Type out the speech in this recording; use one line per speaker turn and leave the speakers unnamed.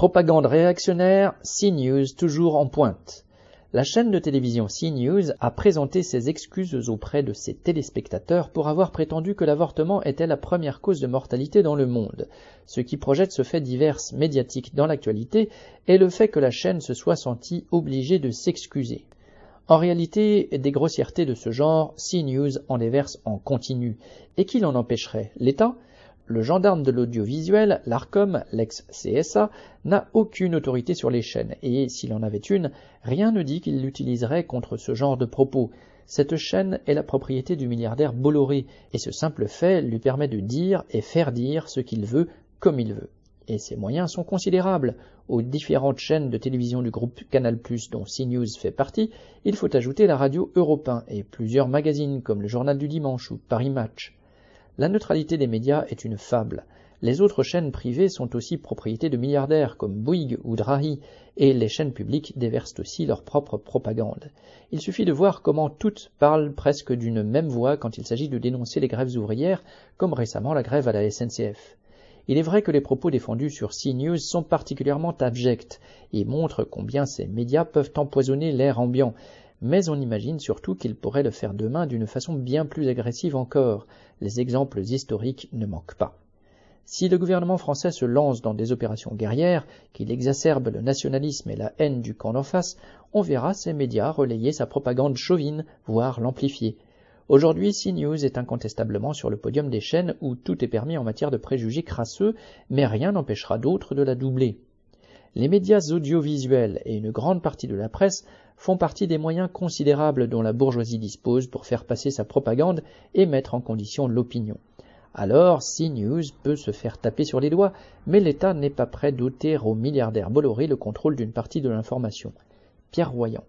Propagande réactionnaire, CNews toujours en pointe. La chaîne de télévision CNews a présenté ses excuses auprès de ses téléspectateurs pour avoir prétendu que l'avortement était la première cause de mortalité dans le monde, ce qui projette ce fait divers médiatique dans l'actualité et le fait que la chaîne se soit sentie obligée de s'excuser. En réalité, des grossièretés de ce genre, CNews en déverse en continu. Et qui l'en empêcherait? L'État? Le gendarme de l'audiovisuel, l'ARCOM, l'ex-CSA, n'a aucune autorité sur les chaînes, et s'il en avait une, rien ne dit qu'il l'utiliserait contre ce genre de propos. Cette chaîne est la propriété du milliardaire Bolloré, et ce simple fait lui permet de dire et faire dire ce qu'il veut comme il veut. Et ses moyens sont considérables. Aux différentes chaînes de télévision du groupe Canal+, dont CNews fait partie, il faut ajouter la radio Europe et plusieurs magazines comme le Journal du Dimanche ou Paris Match. La neutralité des médias est une fable. Les autres chaînes privées sont aussi propriétés de milliardaires comme Bouygues ou Drahi, et les chaînes publiques déversent aussi leur propre propagande. Il suffit de voir comment toutes parlent presque d'une même voix quand il s'agit de dénoncer les grèves ouvrières, comme récemment la grève à la SNCF. Il est vrai que les propos défendus sur CNews sont particulièrement abjects et montrent combien ces médias peuvent empoisonner l'air ambiant, mais on imagine surtout qu'il pourrait le faire demain d'une façon bien plus agressive encore. Les exemples historiques ne manquent pas. Si le gouvernement français se lance dans des opérations guerrières, qu'il exacerbe le nationalisme et la haine du camp d'en face, on verra ces médias relayer sa propagande chauvine, voire l'amplifier. Aujourd'hui, CNews est incontestablement sur le podium des chaînes où tout est permis en matière de préjugés crasseux, mais rien n'empêchera d'autres de la doubler. Les médias audiovisuels et une grande partie de la presse font partie des moyens considérables dont la bourgeoisie dispose pour faire passer sa propagande et mettre en condition l'opinion. Alors, CNews peut se faire taper sur les doigts, mais l'État n'est pas prêt d'ôter au milliardaire Bolloré le contrôle d'une partie de l'information. Pierre Royan.